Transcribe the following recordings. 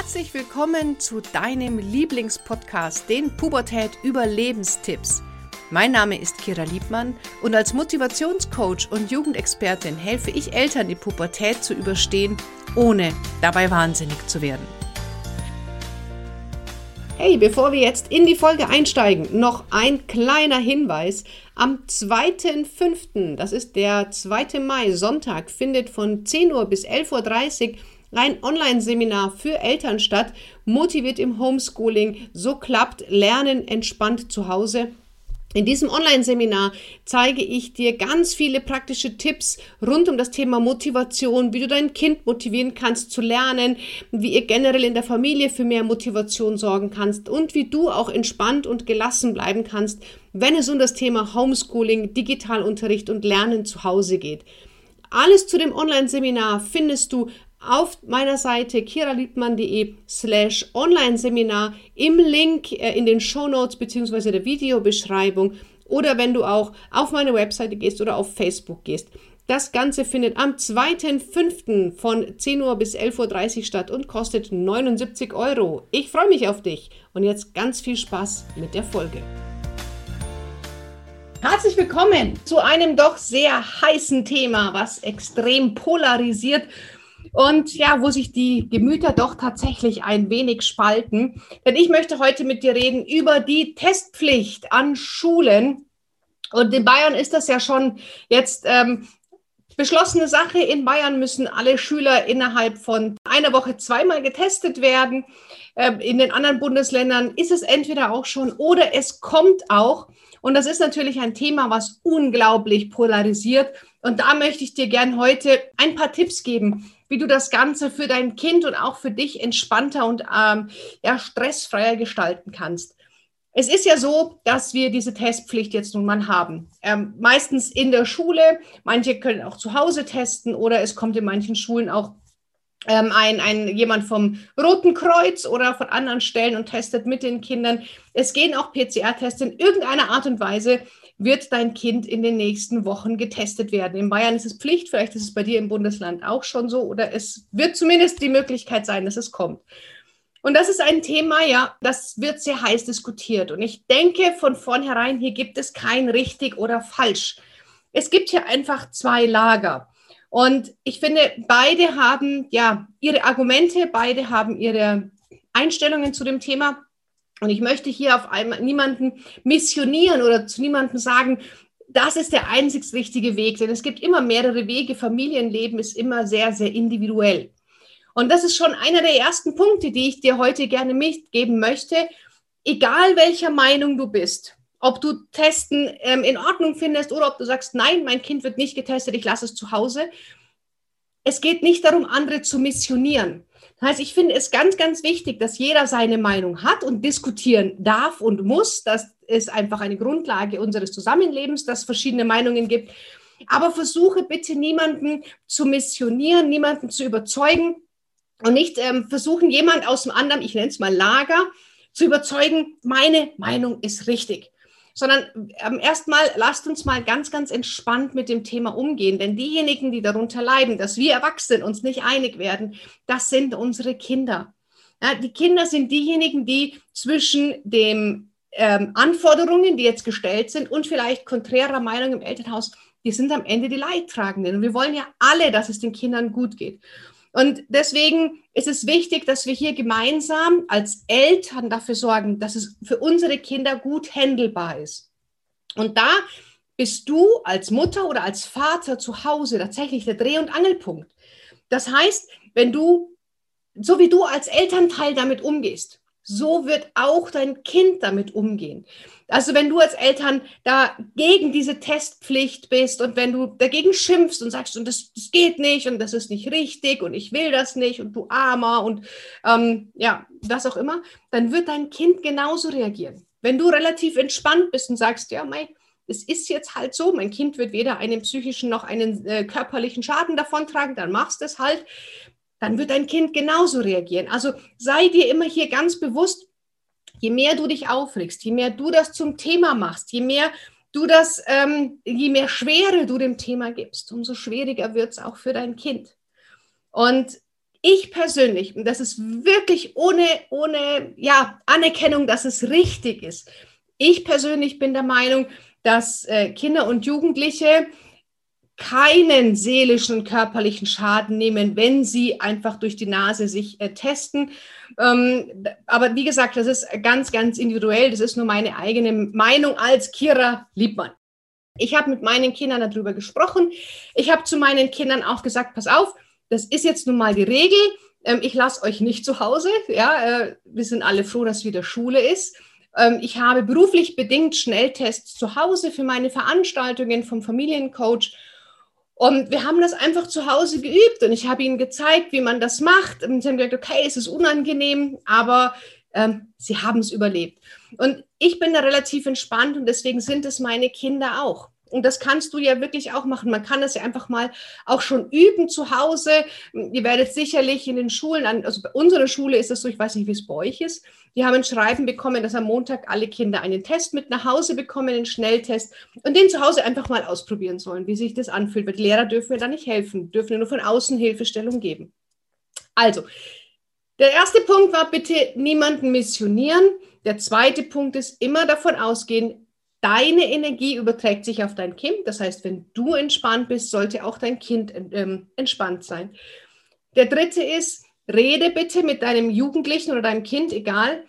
Herzlich willkommen zu deinem Lieblingspodcast, den Pubertät Überlebenstipps. Mein Name ist Kira Liebmann und als Motivationscoach und Jugendexpertin helfe ich Eltern, die Pubertät zu überstehen, ohne dabei wahnsinnig zu werden. Hey, bevor wir jetzt in die Folge einsteigen, noch ein kleiner Hinweis. Am 2.5., das ist der 2. Mai, Sonntag, findet von 10 Uhr bis 11.30 Uhr ein Online-Seminar für Eltern statt, motiviert im Homeschooling, so klappt Lernen entspannt zu Hause. In diesem Online-Seminar zeige ich dir ganz viele praktische Tipps rund um das Thema Motivation, wie du dein Kind motivieren kannst zu lernen, wie ihr generell in der Familie für mehr Motivation sorgen kannst und wie du auch entspannt und gelassen bleiben kannst, wenn es um das Thema Homeschooling, Digitalunterricht und Lernen zu Hause geht. Alles zu dem Online-Seminar findest du auf meiner Seite kiraliebmann.de slash Online-Seminar im Link äh, in den Show Notes bzw. der Videobeschreibung oder wenn du auch auf meine Webseite gehst oder auf Facebook gehst. Das Ganze findet am 2.5. von 10 Uhr bis 11.30 Uhr statt und kostet 79 Euro. Ich freue mich auf dich und jetzt ganz viel Spaß mit der Folge. Herzlich willkommen zu einem doch sehr heißen Thema, was extrem polarisiert und ja, wo sich die Gemüter doch tatsächlich ein wenig spalten. Denn ich möchte heute mit dir reden über die Testpflicht an Schulen. Und in Bayern ist das ja schon jetzt ähm, beschlossene Sache. In Bayern müssen alle Schüler innerhalb von einer Woche zweimal getestet werden. Ähm, in den anderen Bundesländern ist es entweder auch schon oder es kommt auch. Und das ist natürlich ein Thema, was unglaublich polarisiert. Und da möchte ich dir gern heute ein paar Tipps geben, wie du das Ganze für dein Kind und auch für dich entspannter und ähm, ja, stressfreier gestalten kannst. Es ist ja so, dass wir diese Testpflicht jetzt nun mal haben. Ähm, meistens in der Schule, manche können auch zu Hause testen oder es kommt in manchen Schulen auch ähm, ein, ein, jemand vom Roten Kreuz oder von anderen Stellen und testet mit den Kindern. Es gehen auch PCR-Tests in irgendeiner Art und Weise wird dein Kind in den nächsten Wochen getestet werden. In Bayern ist es Pflicht, vielleicht ist es bei dir im Bundesland auch schon so oder es wird zumindest die Möglichkeit sein, dass es kommt. Und das ist ein Thema, ja, das wird sehr heiß diskutiert. Und ich denke von vornherein, hier gibt es kein richtig oder falsch. Es gibt hier einfach zwei Lager. Und ich finde, beide haben ja ihre Argumente, beide haben ihre Einstellungen zu dem Thema. Und ich möchte hier auf einmal niemanden missionieren oder zu niemandem sagen, das ist der einzig richtige Weg, denn es gibt immer mehrere Wege. Familienleben ist immer sehr, sehr individuell. Und das ist schon einer der ersten Punkte, die ich dir heute gerne mitgeben möchte. Egal welcher Meinung du bist, ob du Testen ähm, in Ordnung findest oder ob du sagst, nein, mein Kind wird nicht getestet, ich lasse es zu Hause. Es geht nicht darum, andere zu missionieren. Das heißt, ich finde es ganz, ganz wichtig, dass jeder seine Meinung hat und diskutieren darf und muss. Das ist einfach eine Grundlage unseres Zusammenlebens, dass es verschiedene Meinungen gibt. Aber versuche bitte niemanden zu missionieren, niemanden zu überzeugen und nicht ähm, versuchen, jemand aus dem anderen, ich nenne es mal Lager, zu überzeugen, meine Meinung ist richtig sondern ähm, erstmal lasst uns mal ganz, ganz entspannt mit dem Thema umgehen. Denn diejenigen, die darunter leiden, dass wir Erwachsenen uns nicht einig werden, das sind unsere Kinder. Ja, die Kinder sind diejenigen, die zwischen den ähm, Anforderungen, die jetzt gestellt sind, und vielleicht konträrer Meinung im Elternhaus, die sind am Ende die Leidtragenden. Und wir wollen ja alle, dass es den Kindern gut geht. Und deswegen ist es wichtig, dass wir hier gemeinsam als Eltern dafür sorgen, dass es für unsere Kinder gut handelbar ist. Und da bist du als Mutter oder als Vater zu Hause tatsächlich der Dreh- und Angelpunkt. Das heißt, wenn du, so wie du als Elternteil damit umgehst, so wird auch dein Kind damit umgehen. Also wenn du als Eltern da gegen diese Testpflicht bist und wenn du dagegen schimpfst und sagst, und das, das geht nicht und das ist nicht richtig und ich will das nicht und du armer und ähm, ja, was auch immer, dann wird dein Kind genauso reagieren. Wenn du relativ entspannt bist und sagst, ja, mei, es ist jetzt halt so, mein Kind wird weder einen psychischen noch einen äh, körperlichen Schaden davontragen, dann machst du es halt dann wird dein Kind genauso reagieren. Also sei dir immer hier ganz bewusst, je mehr du dich aufregst, je mehr du das zum Thema machst, je mehr du das, ähm, je mehr Schwere du dem Thema gibst, umso schwieriger wird es auch für dein Kind. Und ich persönlich, und das ist wirklich ohne, ohne ja, Anerkennung, dass es richtig ist, ich persönlich bin der Meinung, dass äh, Kinder und Jugendliche keinen seelischen, körperlichen Schaden nehmen, wenn sie einfach durch die Nase sich äh, testen. Ähm, aber wie gesagt, das ist ganz, ganz individuell. Das ist nur meine eigene Meinung als Kira Liebmann. Ich habe mit meinen Kindern darüber gesprochen. Ich habe zu meinen Kindern auch gesagt, pass auf, das ist jetzt nun mal die Regel. Ähm, ich lasse euch nicht zu Hause. Ja, äh, wir sind alle froh, dass wieder Schule ist. Ähm, ich habe beruflich bedingt Schnelltests zu Hause für meine Veranstaltungen vom Familiencoach. Und wir haben das einfach zu Hause geübt und ich habe ihnen gezeigt, wie man das macht. Und sie haben gesagt, okay, es ist unangenehm, aber ähm, sie haben es überlebt. Und ich bin da relativ entspannt und deswegen sind es meine Kinder auch. Und das kannst du ja wirklich auch machen. Man kann das ja einfach mal auch schon üben zu Hause. Ihr werdet sicherlich in den Schulen, also bei unserer Schule ist das so, ich weiß nicht, wie es bei euch ist. Die haben ein Schreiben bekommen, dass am Montag alle Kinder einen Test mit nach Hause bekommen, einen Schnelltest und den zu Hause einfach mal ausprobieren sollen, wie sich das anfühlt. Weil die Lehrer dürfen mir da nicht helfen, dürfen nur von außen Hilfestellung geben. Also, der erste Punkt war bitte niemanden missionieren. Der zweite Punkt ist immer davon ausgehen, deine Energie überträgt sich auf dein Kind. Das heißt, wenn du entspannt bist, sollte auch dein Kind ähm, entspannt sein. Der dritte ist, rede bitte mit deinem Jugendlichen oder deinem Kind, egal,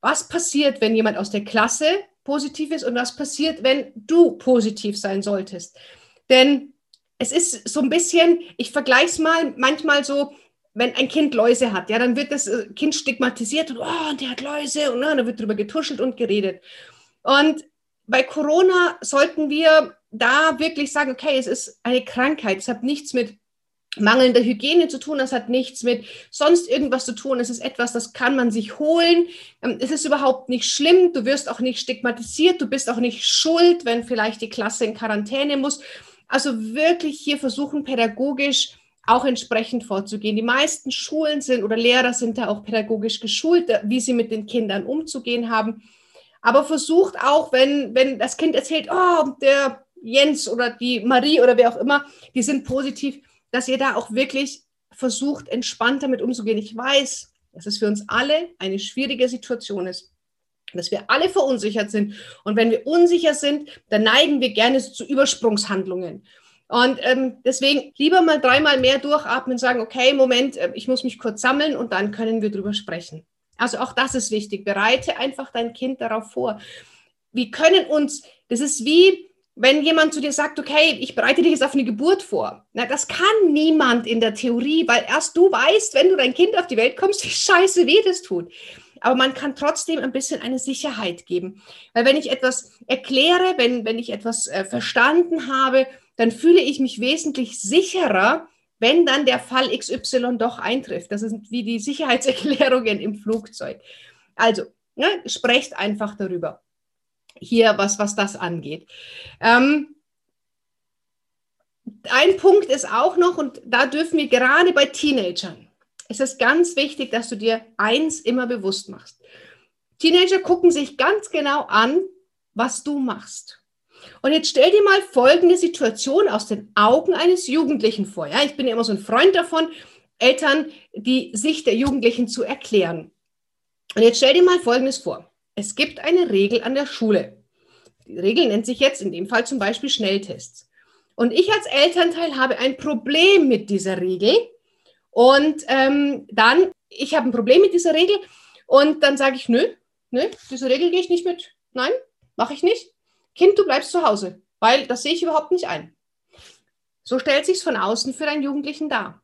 was passiert, wenn jemand aus der Klasse positiv ist und was passiert, wenn du positiv sein solltest. Denn es ist so ein bisschen, ich vergleiche es mal manchmal so, wenn ein Kind Läuse hat, ja, dann wird das äh, Kind stigmatisiert und oh, der hat Läuse und oh, dann wird darüber getuschelt und geredet. Und bei Corona sollten wir da wirklich sagen, okay, es ist eine Krankheit, es hat nichts mit mangelnder Hygiene zu tun, das hat nichts mit sonst irgendwas zu tun, es ist etwas, das kann man sich holen, ähm, es ist überhaupt nicht schlimm, du wirst auch nicht stigmatisiert, du bist auch nicht schuld, wenn vielleicht die Klasse in Quarantäne muss. Also wirklich hier versuchen, pädagogisch auch entsprechend vorzugehen. Die meisten Schulen sind oder Lehrer sind da auch pädagogisch geschult, wie sie mit den Kindern umzugehen haben. Aber versucht auch, wenn, wenn das Kind erzählt, oh, der Jens oder die Marie oder wer auch immer, die sind positiv, dass ihr da auch wirklich versucht, entspannt damit umzugehen. Ich weiß, dass es für uns alle eine schwierige Situation ist, dass wir alle verunsichert sind. Und wenn wir unsicher sind, dann neigen wir gerne zu Übersprungshandlungen. Und ähm, deswegen lieber mal dreimal mehr durchatmen und sagen, okay, Moment, äh, ich muss mich kurz sammeln und dann können wir drüber sprechen. Also auch das ist wichtig. Bereite einfach dein Kind darauf vor. Wir können uns, das ist wie, wenn jemand zu dir sagt, okay, ich bereite dich jetzt auf eine Geburt vor. Na, das kann niemand in der Theorie, weil erst du weißt, wenn du dein Kind auf die Welt kommst, wie scheiße weh das tut. Aber man kann trotzdem ein bisschen eine Sicherheit geben. Weil wenn ich etwas erkläre, wenn, wenn ich etwas äh, verstanden habe, dann fühle ich mich wesentlich sicherer, wenn dann der Fall XY doch eintrifft. Das sind wie die Sicherheitserklärungen im Flugzeug. Also, ne, sprecht einfach darüber. Hier, was, was das angeht. Ähm, ein Punkt ist auch noch, und da dürfen wir gerade bei Teenagern, ist es ganz wichtig, dass du dir eins immer bewusst machst. Teenager gucken sich ganz genau an, was du machst. Und jetzt stell dir mal folgende Situation aus den Augen eines Jugendlichen vor. Ja, ich bin ja immer so ein Freund davon, Eltern die Sicht der Jugendlichen zu erklären. Und jetzt stell dir mal Folgendes vor. Es gibt eine Regel an der Schule. Die Regel nennt sich jetzt in dem Fall zum Beispiel Schnelltests. Und ich als Elternteil habe ein Problem mit dieser Regel. Und ähm, dann, ich habe ein Problem mit dieser Regel. Und dann sage ich, nö, nö, diese Regel gehe ich nicht mit. Nein, mache ich nicht. Kind, du bleibst zu Hause, weil das sehe ich überhaupt nicht ein. So stellt sich es von außen für deinen Jugendlichen dar.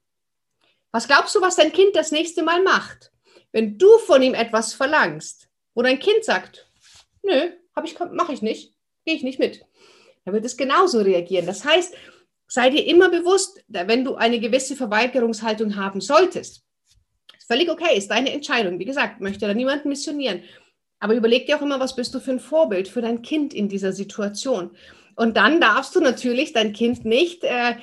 Was glaubst du, was dein Kind das nächste Mal macht? Wenn du von ihm etwas verlangst, wo dein Kind sagt, nö, ich, mache ich nicht, gehe ich nicht mit, dann wird es genauso reagieren. Das heißt, sei dir immer bewusst, wenn du eine gewisse Verweigerungshaltung haben solltest, ist völlig okay, ist deine Entscheidung. Wie gesagt, möchte da niemanden missionieren. Aber überleg dir auch immer, was bist du für ein Vorbild für dein Kind in dieser Situation. Und dann darfst du natürlich dein Kind nicht äh,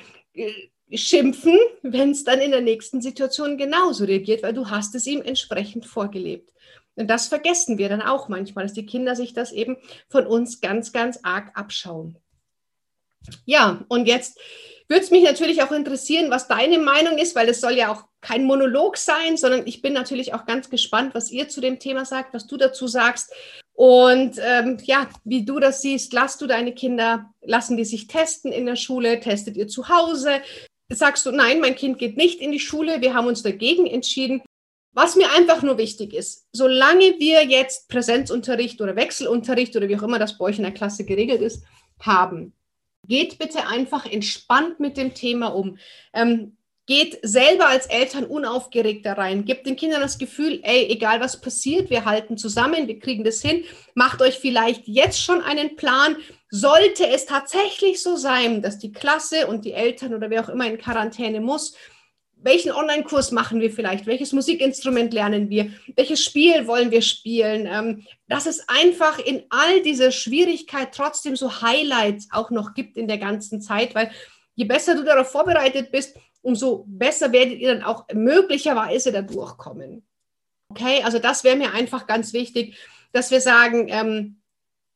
schimpfen, wenn es dann in der nächsten Situation genauso reagiert, weil du hast es ihm entsprechend vorgelebt. Und das vergessen wir dann auch manchmal, dass die Kinder sich das eben von uns ganz, ganz arg abschauen. Ja, und jetzt würde es mich natürlich auch interessieren, was deine Meinung ist, weil es soll ja auch kein Monolog sein, sondern ich bin natürlich auch ganz gespannt, was ihr zu dem Thema sagt, was du dazu sagst. Und ähm, ja, wie du das siehst, lass du deine Kinder, lassen die sich testen in der Schule, testet ihr zu Hause? Sagst du, nein, mein Kind geht nicht in die Schule, wir haben uns dagegen entschieden. Was mir einfach nur wichtig ist, solange wir jetzt Präsenzunterricht oder Wechselunterricht oder wie auch immer das bei euch in der Klasse geregelt ist, haben, geht bitte einfach entspannt mit dem Thema um. Ähm, Geht selber als Eltern unaufgeregt da rein. Gebt den Kindern das Gefühl, ey, egal was passiert, wir halten zusammen, wir kriegen das hin. Macht euch vielleicht jetzt schon einen Plan. Sollte es tatsächlich so sein, dass die Klasse und die Eltern oder wer auch immer in Quarantäne muss, welchen Online-Kurs machen wir vielleicht? Welches Musikinstrument lernen wir? Welches Spiel wollen wir spielen? Ähm, dass es einfach in all dieser Schwierigkeit trotzdem so Highlights auch noch gibt in der ganzen Zeit, weil je besser du darauf vorbereitet bist, umso besser werdet ihr dann auch möglicherweise da durchkommen. Okay, also das wäre mir einfach ganz wichtig, dass wir sagen, ähm,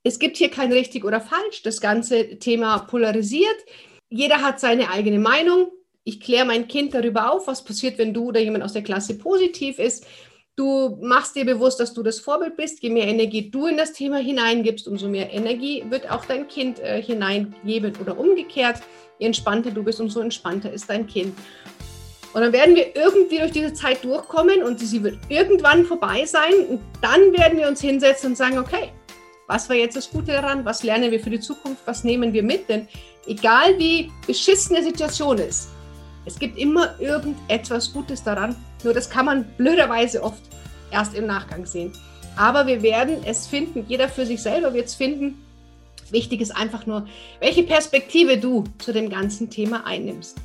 es gibt hier kein richtig oder falsch. Das ganze Thema polarisiert. Jeder hat seine eigene Meinung. Ich kläre mein Kind darüber auf, was passiert, wenn du oder jemand aus der Klasse positiv ist. Du machst dir bewusst, dass du das Vorbild bist. Je mehr Energie du in das Thema hineingibst, umso mehr Energie wird auch dein Kind äh, hineingeben oder umgekehrt. Je entspannter du bist, umso entspannter ist dein Kind. Und dann werden wir irgendwie durch diese Zeit durchkommen und sie wird irgendwann vorbei sein. Und dann werden wir uns hinsetzen und sagen, okay, was war jetzt das Gute daran? Was lernen wir für die Zukunft? Was nehmen wir mit? Denn egal wie beschissen die Situation ist, es gibt immer irgendetwas Gutes daran. Nur das kann man blöderweise oft erst im Nachgang sehen. Aber wir werden es finden. Jeder für sich selber wird es finden. Wichtig ist einfach nur, welche Perspektive du zu dem ganzen Thema einnimmst.